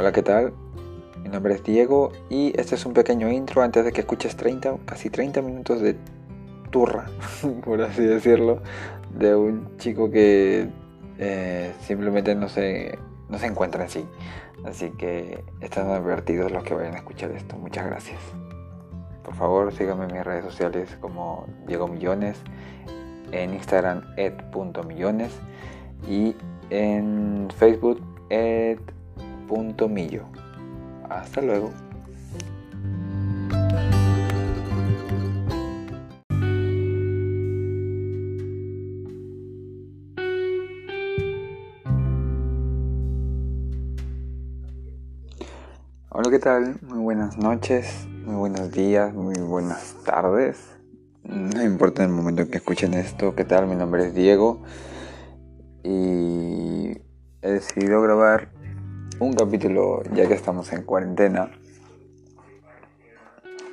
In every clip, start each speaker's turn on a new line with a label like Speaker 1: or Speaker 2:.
Speaker 1: Hola, ¿qué tal? Mi nombre es Diego y este es un pequeño intro antes de que escuches 30, casi 30 minutos de turra, por así decirlo, de un chico que eh, simplemente no se, no se encuentra en sí. Así que están advertidos los que vayan a escuchar esto. Muchas gracias. Por favor, síganme en mis redes sociales como Diego Millones, en Instagram ed.millones y en Facebook ed.millo. Hasta luego. Hola, ¿qué tal? Muy buenas noches, muy buenos días, muy buenas tardes. No importa el momento en que escuchen esto, ¿qué tal? Mi nombre es Diego y he decidido grabar un capítulo ya que estamos en cuarentena.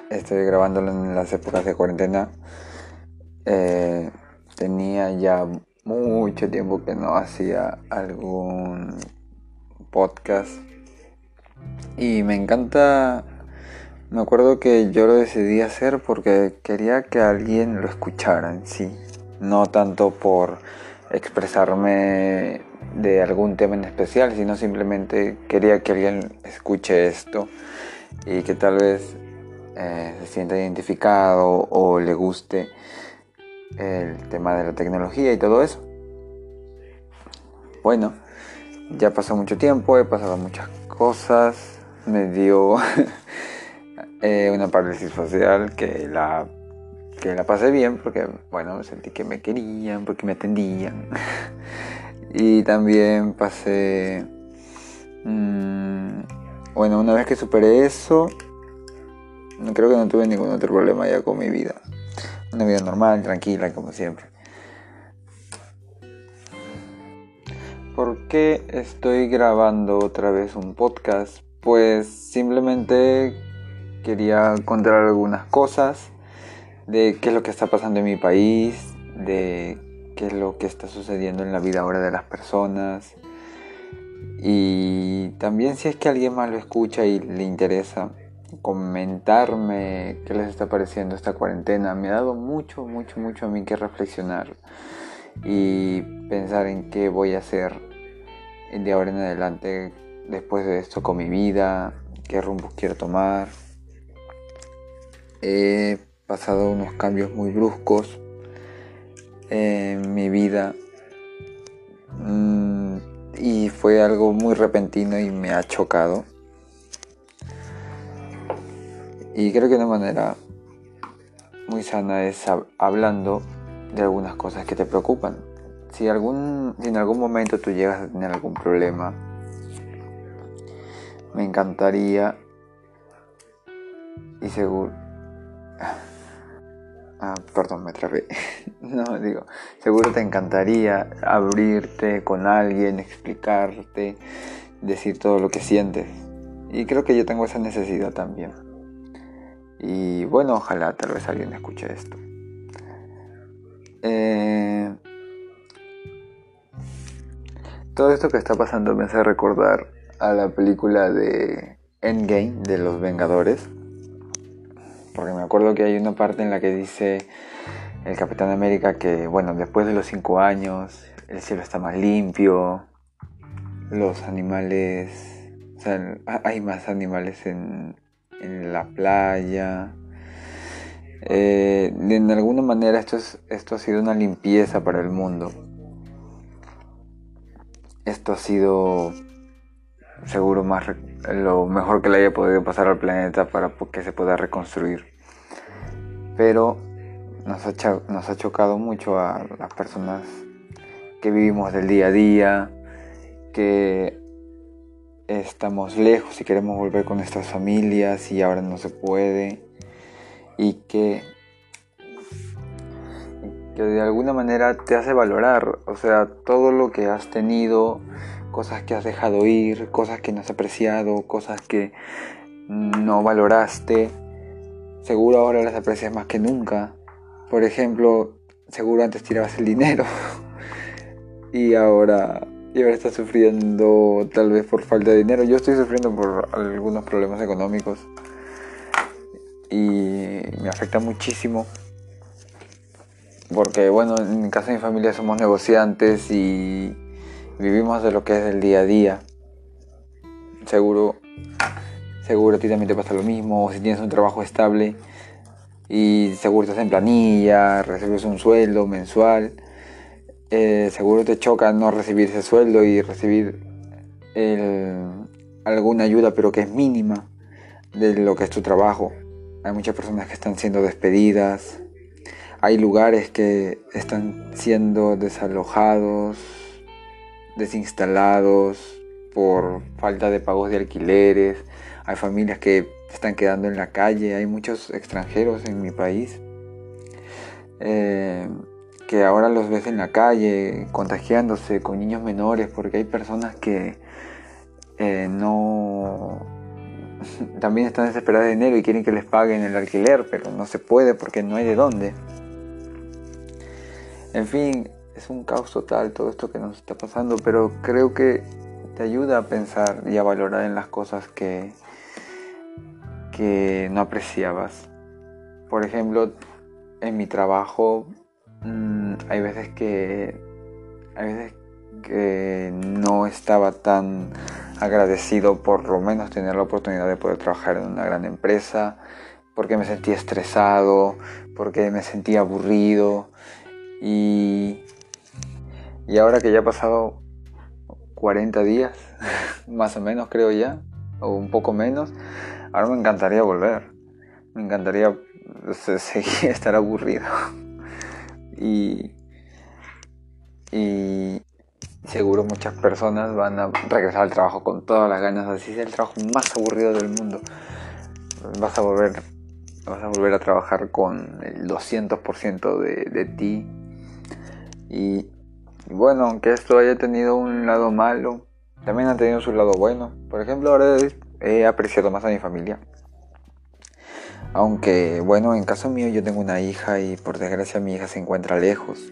Speaker 1: Estoy grabándolo en las épocas de cuarentena. Eh, tenía ya mucho tiempo que no hacía algún podcast y me encanta me acuerdo que yo lo decidí hacer porque quería que alguien lo escuchara en sí no tanto por expresarme de algún tema en especial, sino simplemente quería que alguien escuche esto y que tal vez eh, se sienta identificado o le guste el tema de la tecnología y todo eso. Bueno, ya pasó mucho tiempo, he pasado muchas cosas, me dio eh, una parálisis facial que la que la pasé bien porque, bueno, sentí que me querían, porque me atendían. y también pasé, mm, bueno, una vez que superé eso, creo que no tuve ningún otro problema ya con mi vida. Una vida normal, tranquila, como siempre. ¿Por qué estoy grabando otra vez un podcast? Pues simplemente quería contar algunas cosas de qué es lo que está pasando en mi país, de qué es lo que está sucediendo en la vida ahora de las personas. Y también si es que alguien más lo escucha y le interesa comentarme qué les está pareciendo esta cuarentena, me ha dado mucho, mucho, mucho a mí que reflexionar y pensar en qué voy a hacer de ahora en adelante después de esto con mi vida, qué rumbo quiero tomar. Eh, pasado unos cambios muy bruscos en mi vida mm, y fue algo muy repentino y me ha chocado. Y creo que una manera muy sana es hablando de algunas cosas que te preocupan. Si, algún, si en algún momento tú llegas a tener algún problema, me encantaría y seguro Ah, perdón, me trabé. no, digo, seguro te encantaría abrirte con alguien, explicarte, decir todo lo que sientes. Y creo que yo tengo esa necesidad también. Y bueno, ojalá tal vez alguien escuche esto. Eh, todo esto que está pasando me hace recordar a la película de Endgame de los Vengadores acuerdo que hay una parte en la que dice el Capitán América que, bueno, después de los cinco años, el cielo está más limpio, los animales, o sea, hay más animales en, la playa. Eh, de alguna manera esto, es, esto ha sido una limpieza para el mundo. Esto ha sido seguro más lo mejor que le haya podido pasar al planeta para que se pueda reconstruir. Pero nos ha, chocado mucho a las personas que vivimos del día a día, que estamos lejos y queremos volver con nuestras familias y ahora no se puede y que, que de alguna manera te hace valorar, o sea, todo lo que has tenido, cosas que has dejado ir, cosas que no has apreciado, cosas que no valoraste, seguro ahora las aprecias más que nunca. Por ejemplo, seguro antes tirabas el dinero y ahora y ahora está sufriendo tal vez por falta de dinero. Yo estoy sufriendo por algunos problemas económicos y me afecta muchísimo porque bueno, en casa de mi familia somos negociantes y vivimos de lo que es el día a día. Seguro, seguro a ti también te pasa lo mismo, si tienes un trabajo estable y seguro estás en planilla, recibes un sueldo mensual, eh, seguro te choca no recibir ese sueldo y recibir alguna ayuda pero que es mínima de lo que es tu trabajo. Hay muchas personas que están siendo despedidas, hay lugares que están siendo desalojados, desinstalados por falta de pagos de alquileres. Hay familias que están quedando en la calle. Hay muchos extranjeros en mi país eh, que ahora los ves en la calle contagiándose con niños menores porque hay personas que eh, no también están desesperadas de dinero y quieren que les paguen el alquiler, pero no se puede porque no hay de dónde. En fin, es un caos total todo esto que nos está pasando, pero creo que te ayuda a pensar y a valorar en las cosas que, que no apreciabas. Por ejemplo, en mi trabajo mm, hay veces que hay veces que no estaba tan agradecido por lo menos tener la oportunidad de poder trabajar en una gran empresa, porque me sentía estresado, porque me sentía aburrido y, y ahora que ya ha pasado 40 días, más o menos creo ya, o un poco menos, ahora me encantaría volver. Me encantaría seguir estar aburrido. Y, y seguro muchas personas van a regresar al trabajo con todas las ganas. Así es el trabajo más aburrido del mundo. Vas a volver, vas a, volver a trabajar con el 200% de, de ti y, bueno, aunque esto haya tenido un lado malo, también ha tenido su lado bueno. Por ejemplo, ahora he apreciado más a mi familia. Aunque, bueno, en caso mío yo tengo una hija y por desgracia mi hija se encuentra lejos.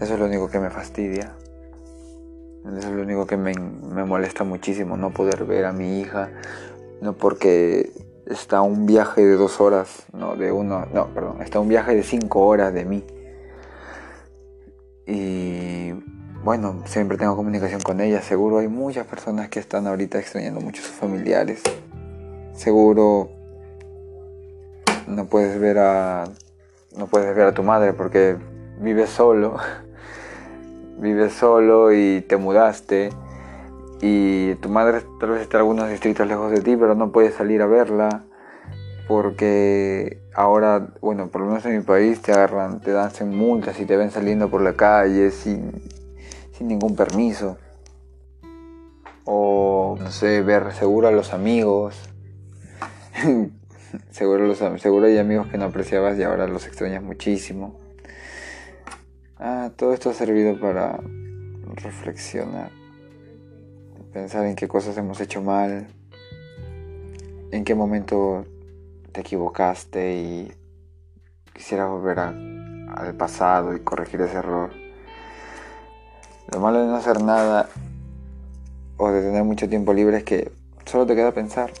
Speaker 1: Eso es lo único que me fastidia. Eso es lo único que me, me molesta muchísimo, no poder ver a mi hija. No porque está un viaje de dos horas, no, de uno, no, perdón, está un viaje de cinco horas de mí. Y bueno, siempre tengo comunicación con ella. Seguro hay muchas personas que están ahorita extrañando mucho a sus familiares. Seguro no puedes ver a no puedes ver a tu madre porque vives solo. vives solo y te mudaste y tu madre tal vez está algunos distritos lejos de ti, pero no puedes salir a verla porque ahora, bueno, por lo menos en mi país te agarran, te dan multas y te ven saliendo por la calle sin, ningún permiso. O, no sé, ver seguro a los amigos. seguro, los, hay amigos que no apreciabas y ahora los extrañas muchísimo. Ah, todo esto ha servido para reflexionar, pensar en qué cosas hemos hecho mal, en qué momento te equivocaste y quisiera volver al pasado y corregir ese error. Lo malo de no hacer nada o de tener mucho tiempo libre es que solo te queda pensar.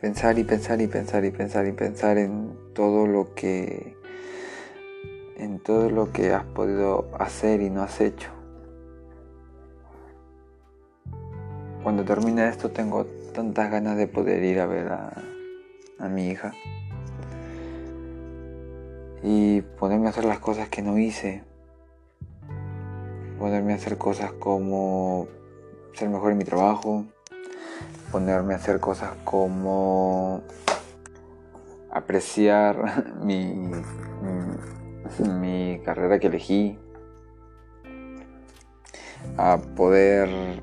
Speaker 1: Pensar y pensar y pensar y pensar y pensar en todo lo que en todo lo que has podido hacer y no has hecho. Cuando termine esto tengo tantas ganas de poder ir a ver a, a mi hija y ponerme a hacer las cosas que no hice. Ponerme a hacer cosas como ser mejor en mi trabajo. Ponerme a hacer cosas como apreciar mi, mi, carrera que elegí. A poder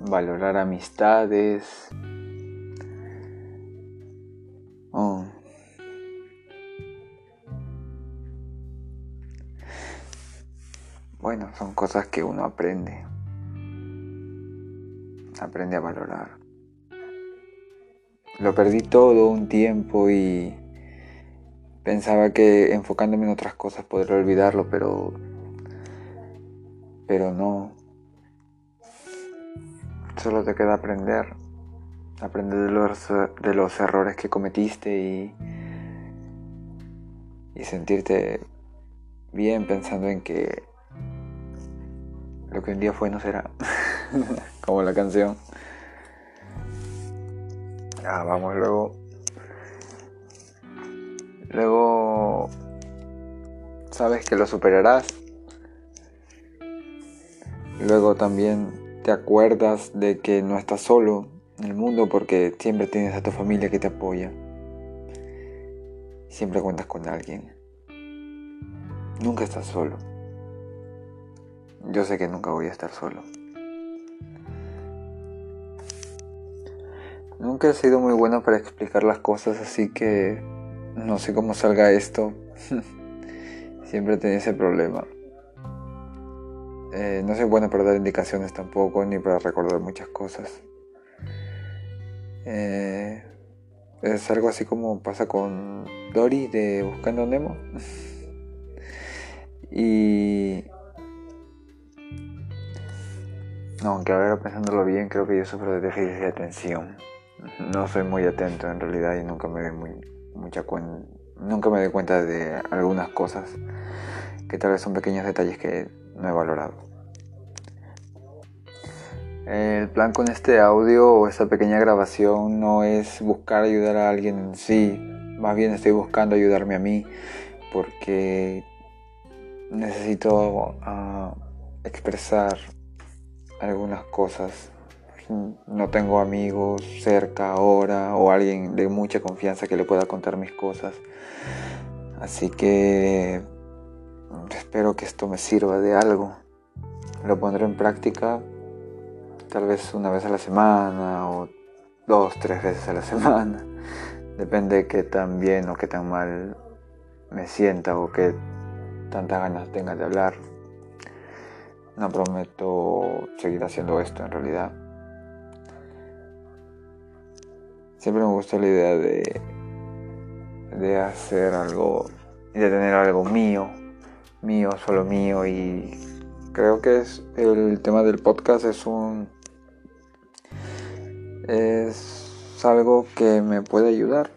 Speaker 1: valorar amistades, Bueno, son cosas que uno aprende. Aprende a valorar. Lo perdí todo un tiempo y pensaba que enfocándome en otras cosas podría olvidarlo, pero pero no. Solo te queda aprender. Aprender de los, de los errores que cometiste y, y sentirte bien pensando en que lo que un día fue no será. Como la canción. Ah, vamos luego. Luego sabes que lo superarás. Luego también te acuerdas de que no estás solo en el mundo porque siempre tienes a tu familia que te apoya. Siempre cuentas con alguien. Nunca estás solo. Yo sé que nunca voy a estar solo. Nunca he sido muy bueno para explicar las cosas, así que no sé cómo salga esto. Siempre tenía ese problema. Eh, no soy bueno para dar indicaciones tampoco, ni para recordar muchas cosas. Eh, es algo así como pasa con Dory de Buscando Nemo. y aunque ahora pensándolo bien, creo que yo sufro de déficit de atención. No soy muy atento en realidad y nunca me doy mucha nunca me doy cuenta de algunas cosas que tal vez son pequeños detalles que no he valorado. El plan con este audio o esta pequeña grabación no es buscar ayudar a alguien en sí, más bien estoy buscando ayudarme a mí porque necesito uh, expresar algunas cosas. No tengo amigos cerca ahora o alguien de mucha confianza que le pueda contar mis cosas. Así que espero que esto me sirva de algo. Lo pondré en práctica tal vez una vez a la semana o dos, tres veces a la semana. Depende de qué tan bien o qué tan mal me sienta o qué tantas ganas tenga de hablar. No prometo seguir haciendo esto en realidad. Siempre me gusta la idea de, de hacer algo de tener algo mío, mío, solo mío y creo que es el tema del podcast es un es algo que me puede ayudar.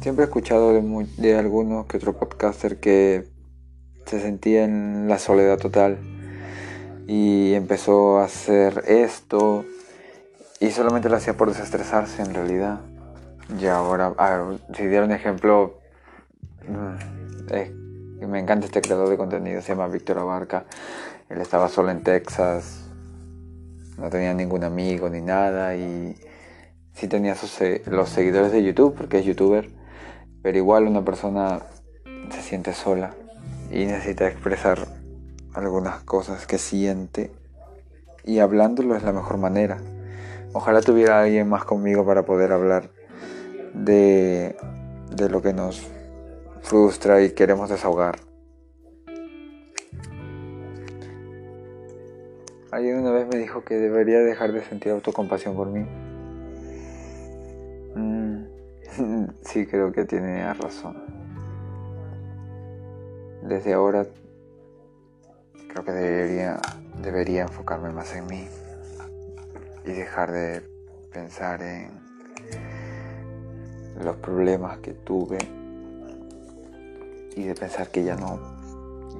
Speaker 1: Siempre he escuchado de, de algunos que otro podcaster que se sentía en la soledad total y empezó a hacer esto y solamente lo hacía por desestresarse en realidad. Y ahora, si diera un ejemplo, mm, me encanta este creador de contenido, se llama Víctor Abarca. Él estaba solo en Texas, no tenía ningún amigo ni nada y sí tenía los seguidores de YouTube porque es youtuber, pero igual una persona se siente sola y necesita expresar algunas cosas que siente y hablándolo es la mejor manera. Ojalá tuviera alguien más conmigo para poder hablar de, de lo que nos frustra y queremos desahogar. Alguien una vez me dijo que debería dejar de sentir autocompasión por mí. Mm, sí, creo que tiene razón desde ahora creo que debería, debería enfocarme más en mí y dejar de pensar en los problemas que tuve y de pensar que ya no,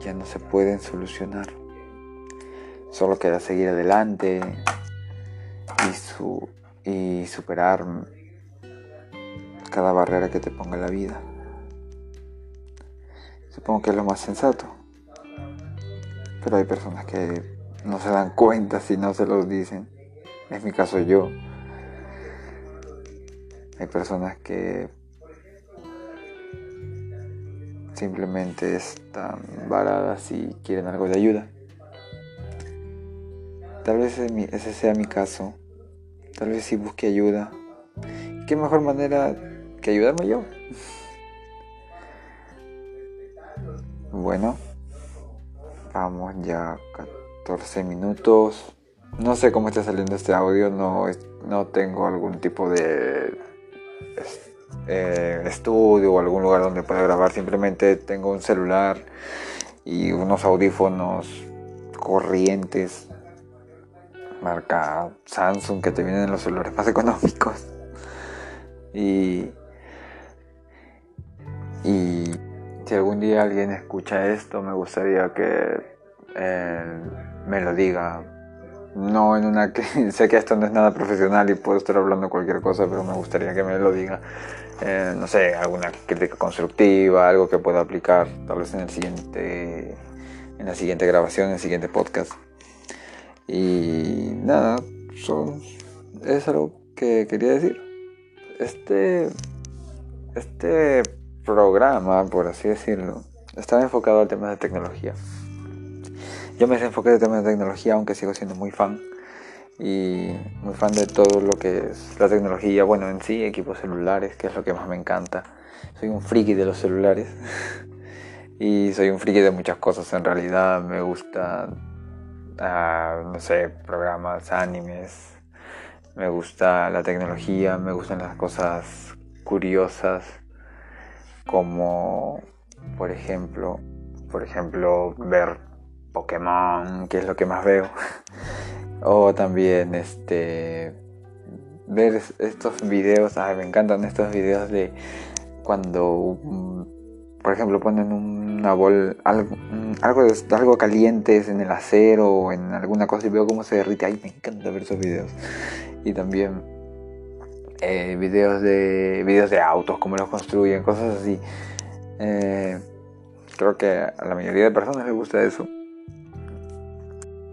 Speaker 1: ya no se pueden solucionar. Solo queda seguir adelante y, su, y superar cada barrera que te ponga la vida. Supongo que es lo más sensato. Pero hay personas que no se dan cuenta si no se los dicen. Es mi caso yo. Hay personas que simplemente están varadas y quieren algo de ayuda. Tal vez ese sea mi caso. Tal vez si busque ayuda. ¿Qué mejor manera que ayudarme yo? Bueno, vamos ya 14 minutos. No sé cómo está saliendo este audio, no, no tengo algún tipo de eh, estudio o algún lugar donde pueda grabar. Simplemente tengo un celular y unos audífonos corrientes marca Samsung que te vienen en los celulares más económicos. Y, y si algún día alguien escucha esto, me gustaría que eh, me lo diga. No en una sé que esto no es nada profesional y puedo estar hablando cualquier cosa, pero me gustaría que me lo diga. Eh, no sé, alguna crítica constructiva, algo que pueda aplicar, tal vez en el siguiente, en la siguiente grabación, en el siguiente podcast. Y nada, son, es algo que quería decir. Este, este programa, por así decirlo, estaba enfocado al tema de tecnología. Yo me enfoqué en el tema de tecnología, aunque sigo siendo muy fan. Y muy fan de todo lo que es la tecnología, bueno, en sí, equipos celulares, que es lo que más me encanta. Soy un friki de los celulares. y soy un friki de muchas cosas en realidad. Me gusta no sé, programas, animes. Me gusta la tecnología, me gustan las cosas curiosas, como por ejemplo, por ejemplo, ver Pokémon, que es lo que más veo. o también este ver estos videos, ay, me encantan estos videos de cuando por ejemplo, ponen una bol, algo, algo, algo caliente en el acero o en alguna cosa y veo cómo se derrite. Ay, me encanta ver esos videos. Y también eh, videos, de, videos de autos, cómo los construyen, cosas así. Eh, creo que a la mayoría de personas les gusta eso.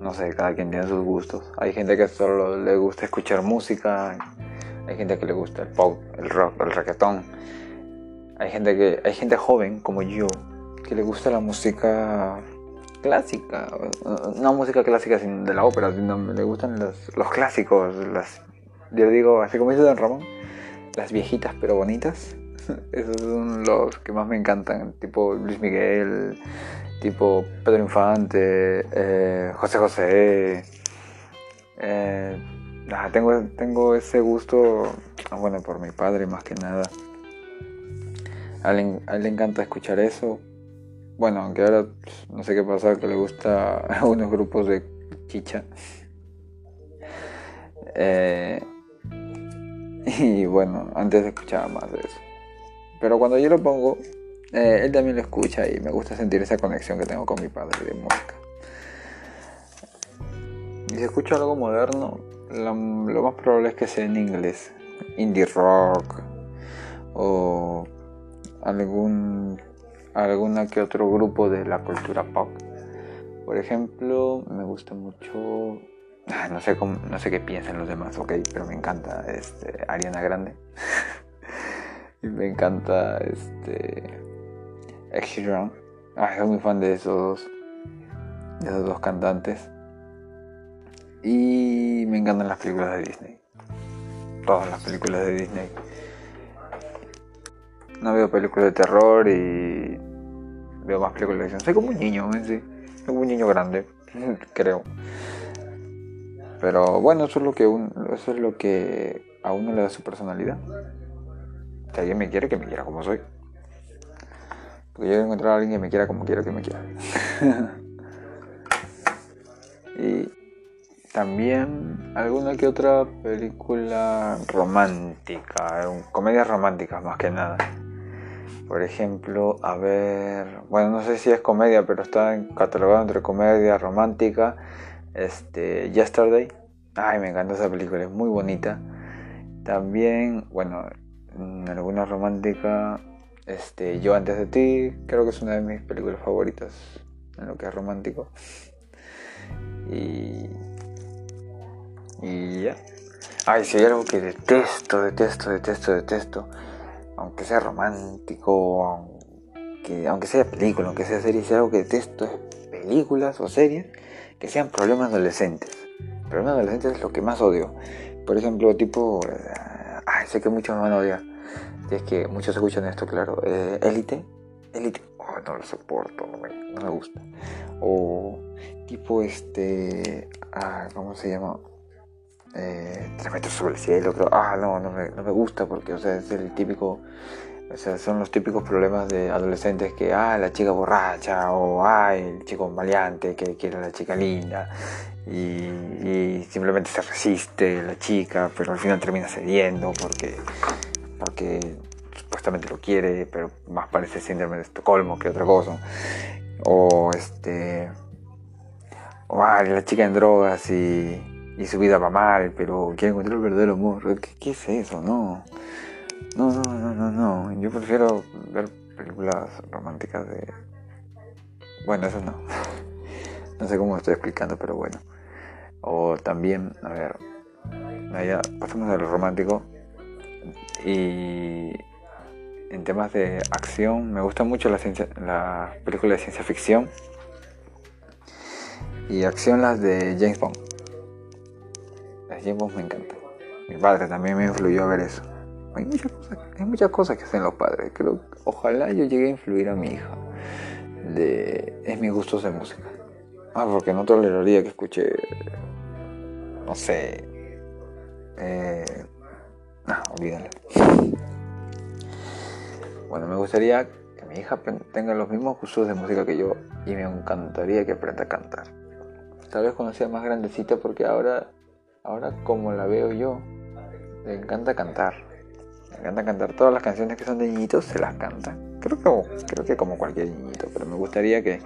Speaker 1: No sé, cada quien tiene sus gustos. Hay gente que solo le gusta escuchar música, hay gente que le gusta el pop, el rock, el reggaetón hay gente que hay gente joven como yo que le gusta la música clásica, no música clásica de la ópera, sino le gustan los, los clásicos, las yo digo, así como dice Don Ramón, las viejitas pero bonitas. Esos son los que más me encantan, tipo Luis Miguel, tipo Pedro Infante, eh, José José. Eh, tengo, tengo ese gusto, bueno, por mi padre más que nada. A él, le encanta escuchar eso. Bueno, aunque ahora no sé qué pasa, que le gusta a unos grupos de chicha. Eh, y bueno, antes escuchaba más de eso. Pero cuando yo lo pongo, eh, él también lo escucha y me gusta sentir esa conexión que tengo con mi padre de música. Y si escucho algo moderno, lo más probable es que sea en inglés. Indie rock o algún alguna que otro grupo de la cultura pop. Por ejemplo, me gusta mucho, no sé cómo, no sé qué piensan los demás, ok, pero me encanta este Ariana Grande. y me encanta este Ed Ah, soy muy fan de esos de esos dos cantantes. Y me encantan las películas de Disney. Todas las películas de Disney no veo películas de terror y veo más películas de acción. Soy como un niño, ¿eh? sí. Soy como un niño grande, creo. Pero bueno, eso es lo que eso es lo que a uno le da su personalidad. Si alguien me quiere, que me quiera como soy. Porque yo voy a encontrar a alguien que me quiera como quiero que me quiera. y también alguna que otra película romántica, comedias románticas más que nada. Por ejemplo, a ver, bueno, no sé si es comedia, pero está catalogado entre comedia romántica. Este, Yesterday. Ay, me encanta esa película, es muy bonita. También, bueno, alguna romántica, este, Yo antes de ti, creo que es una de mis películas favoritas en lo que es romántico. Y y ya. Ay, si hay algo que detesto, detesto, detesto, detesto aunque sea romántico, aunque, aunque sea película, aunque sea serie, si algo que detesto es películas o series que sean problemas adolescentes. Problemas adolescentes es lo que más odio. Por ejemplo, tipo, ay, sé que muchos me van a odiar. es que muchos escuchan esto, claro. Élite, eh, Élite, oh, no lo soporto, no me, no me gusta. O tipo este, ah, ¿cómo se llama? eh, tres sobre el cielo, pero ah, no, no me, no me gusta porque, o sea, es el típico O sea, son los típicos problemas de adolescentes que, ah, la chica borracha, o ah, el chico maleante que quiere a la chica linda, y, simplemente se resiste la chica, pero al final termina cediendo porque, porque supuestamente lo quiere, pero más parece síndrome de Estocolmo que otra cosa. O este. O ah, la chica en drogas y, y su vida va mal, pero quiere encontrar el verdadero amor. ¿Qué, qué es eso? No. No, no, no, no, no. Yo prefiero ver películas románticas de... Bueno, eso no. No sé cómo estoy explicando, pero bueno. O también, a ver, allá pasamos a lo romántico. Y en temas de acción, me gusta mucho la, ciencia, la película de ciencia ficción. Y acción las de James Bond. Las de James Bond me encantan. Mi padre también me influyó a ver eso. Hay muchas cosas, hay muchas cosas que hacen los padres. Creo, ojalá yo llegue a influir a mi hija de es mis gustos de música. Ah, porque no toleraría que escuche, no sé, eh, no, olvídalo. Bueno, me gustaría que mi hija tenga los mismos gustos de música que yo y me encantaría que aprenda a cantar. Tal vez cuando sea más grandecita porque ahora, ahora como la veo yo, le encanta cantar me encanta cantar todas las canciones que son de niñitos, se las canta. Creo que, creo que como cualquier niñito, pero me gustaría que,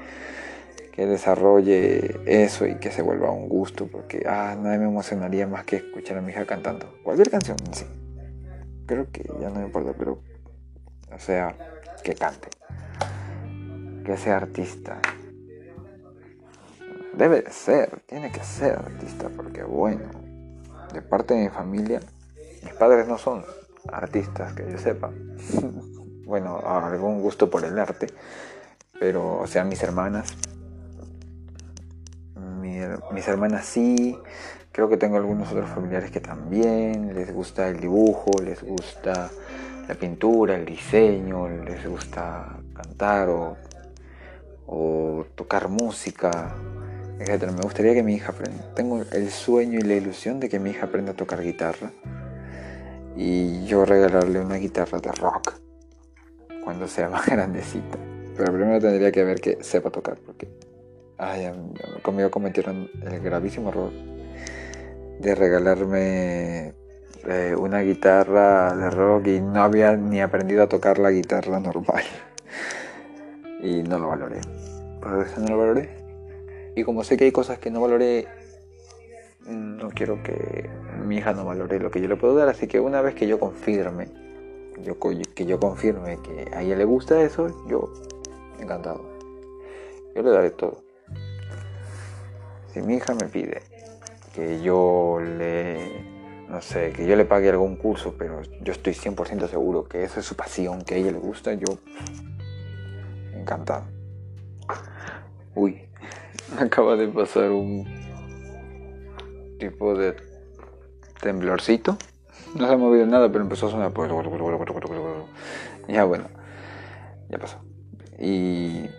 Speaker 1: que desarrolle eso y que se vuelva un gusto, porque ah, nadie me emocionaría más que escuchar a mi hija cantando. Cualquier canción, sí. Creo que ya no me importa, pero, o sea, que cante. Que sea artista. Debe de ser, tiene que ser artista, porque bueno, de parte de mi familia, mis padres no son artistas que yo sepa. bueno, algún gusto por el arte, pero, o sea, mis hermanas, mis hermanas sí, creo que tengo algunos otros familiares que también les gusta el dibujo, les gusta la pintura, el diseño, les gusta cantar o, o tocar música, etc. Me gustaría que mi hija aprenda. Tengo el sueño y la ilusión de que mi hija aprenda a tocar guitarra y yo regalarle una guitarra de rock cuando sea más grandecita. Pero primero tendría que ver que sepa tocar, porque conmigo cometieron el gravísimo error de regalarme eh, una guitarra de rock y no había ni aprendido a tocar la guitarra normal. Y no lo valoré. Por eso no lo valoré. Y como sé que hay cosas que no valoré no quiero que mi hija no valore lo que yo le puedo dar, así que una vez que yo confirme, yo, que yo confirme que a ella le gusta eso, yo encantado. Yo le daré todo. Si mi hija me pide que yo le, no sé, que yo le pague algún curso, pero yo estoy 100% seguro que esa es su pasión, que a ella le gusta, yo encantado. Uy, acaba de pasar un tipo de temblorcito. No se ha movido nada, pero empezó a sonar. Pues, ya bueno, ya pasó. Y.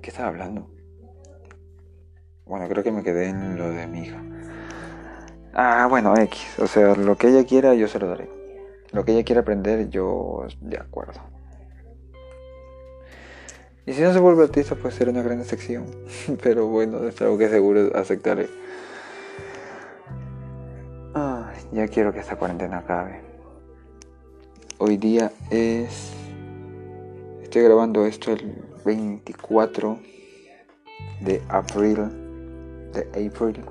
Speaker 1: ¿qué estaba hablando? Bueno, creo que me quedé en lo de mi hija. Ah, bueno, X. O sea, lo que ella quiera, yo se lo daré. Lo que ella quiera aprender, yo de acuerdo. Y si no se vuelve artista, puede ser una gran sección. Pero bueno, es algo que seguro aceptaré. Ya quiero que esta cuarentena acabe. Hoy día es. Estoy grabando esto el 24 de abril. De abril.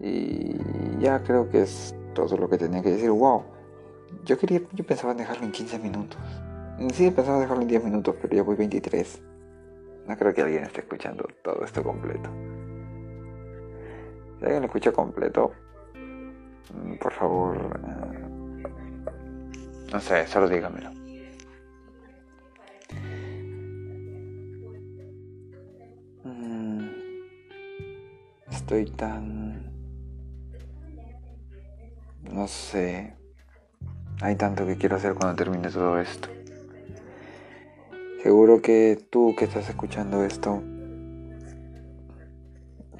Speaker 1: Y ya creo que es todo lo que tenía que decir. Wow. Yo quería, yo pensaba dejarlo en 15 minutos. Sí, pensaba dejarlo en 10 minutos, pero ya voy 23. No creo que alguien esté escuchando todo esto completo. Si alguien lo escucha completo, mm, por favor, eh, no sé, solo dígamelo. Mm, estoy tan... No sé. Hay tanto que quiero hacer cuando termine todo esto. Seguro que tú que estás escuchando esto,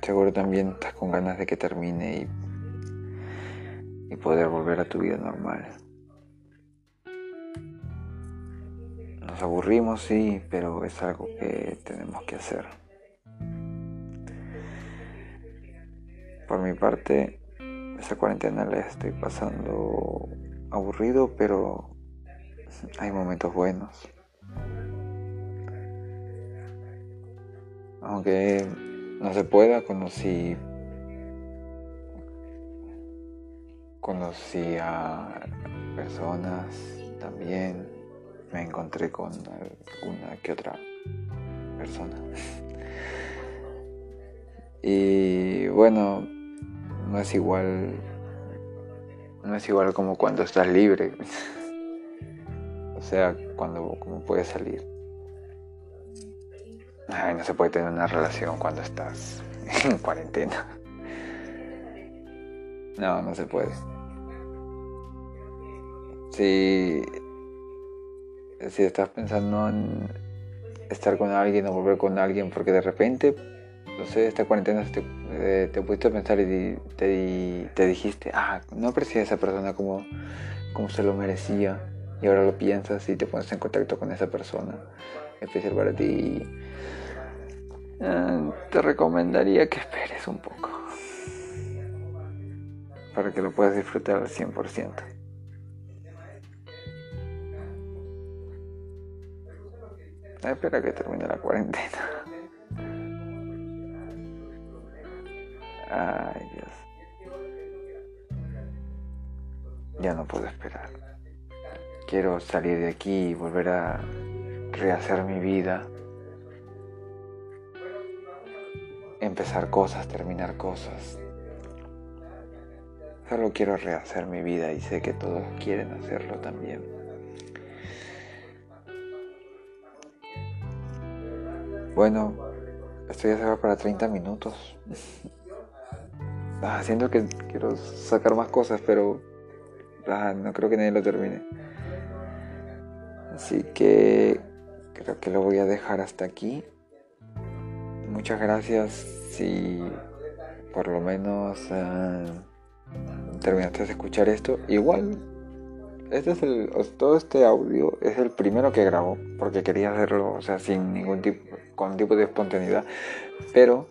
Speaker 1: seguro también estás con ganas de que termine y y poder volver a tu vida normal. Nos aburrimos, sí, pero es algo que tenemos que hacer. Por mi parte, esa cuarentena la estoy pasando aburrido, pero hay momentos buenos. Aunque no se pueda, conocí conocí a personas también, me encontré con alguna que otra persona. Y bueno, no es igual, no es igual como cuando estás libre, o sea, cuando como puedes salir. Ay, no se puede tener una relación cuando estás en cuarentena. No, no se puede. Si, si estás pensando en estar con alguien o volver con alguien porque de repente, no sé, esta cuarentena te, eh, te pusiste a pensar y te, te, dijiste, ah, no aprecié a esa persona como, como se lo merecía y ahora lo piensas y te pones en contacto con esa persona especial para ti. Eh, te recomendaría que esperes un poco para que lo puedas disfrutar al 100%. Espera que termine la cuarentena. Ay, Dios. Ya no puedo esperar. Quiero salir de aquí y volver a rehacer mi vida. Empezar cosas, terminar cosas. Solo quiero rehacer mi vida y sé que todos quieren hacerlo también. Bueno, esto ya se va para 30 minutos. ah, siento que quiero sacar más cosas, pero ah, no creo que nadie lo termine. Así que creo que lo voy a dejar hasta aquí. Muchas gracias si por lo menos... Ah, terminaste de escuchar esto, igual este es el, todo este audio es el primero que grabo porque quería hacerlo, sin ningún tipo, con tipo de espontaneidad, pero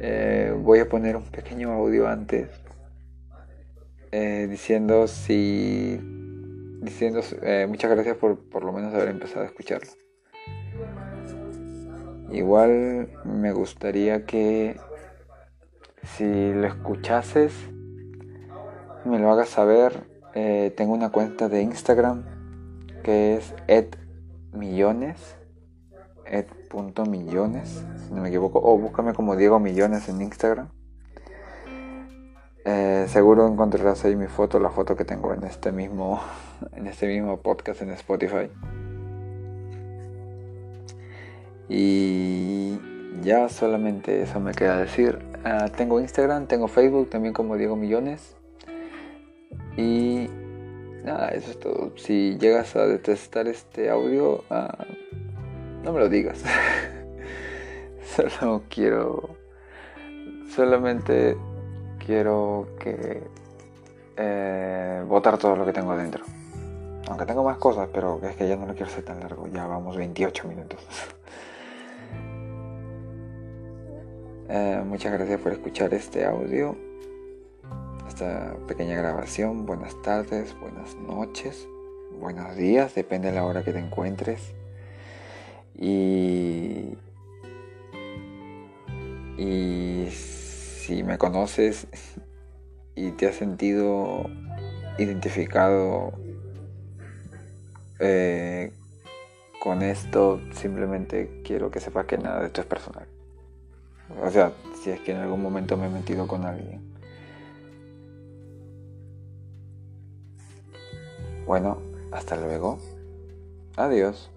Speaker 1: eh, voy a poner un pequeño audio antes eh, diciendo si, diciendo eh, muchas gracias por por lo menos haber empezado a escucharlo. Igual me gustaría que si lo escuchases me lo hagas saber. Eh, tengo una cuenta de Instagram que es edmillones, ed.millones, si no me equivoco, o búscame como Diego Millones en Instagram. Eh, seguro encontrarás ahí mi foto, la foto que tengo en este mismo, en este mismo podcast en Spotify. Y ya solamente eso me queda decir. Ah, tengo Instagram, tengo Facebook también como Diego Millones. Y nada, eso es todo. Si llegas a detestar este audio, ah, no me lo digas. Solo quiero... Solamente quiero que... Eh, votar todo lo que tengo dentro. Aunque tengo más cosas, pero es que ya no lo quiero hacer tan largo. Ya vamos 28 minutos. Eh, muchas gracias por escuchar este audio esta pequeña grabación. Buenas tardes, buenas noches, buenos días, depende de la hora que te encuentres. Y, y si me conoces y te has sentido identificado eh, con esto, simplemente quiero que sepas que nada de esto es personal. O sea, si es que en algún momento me he metido con alguien Bueno, hasta luego. Adiós.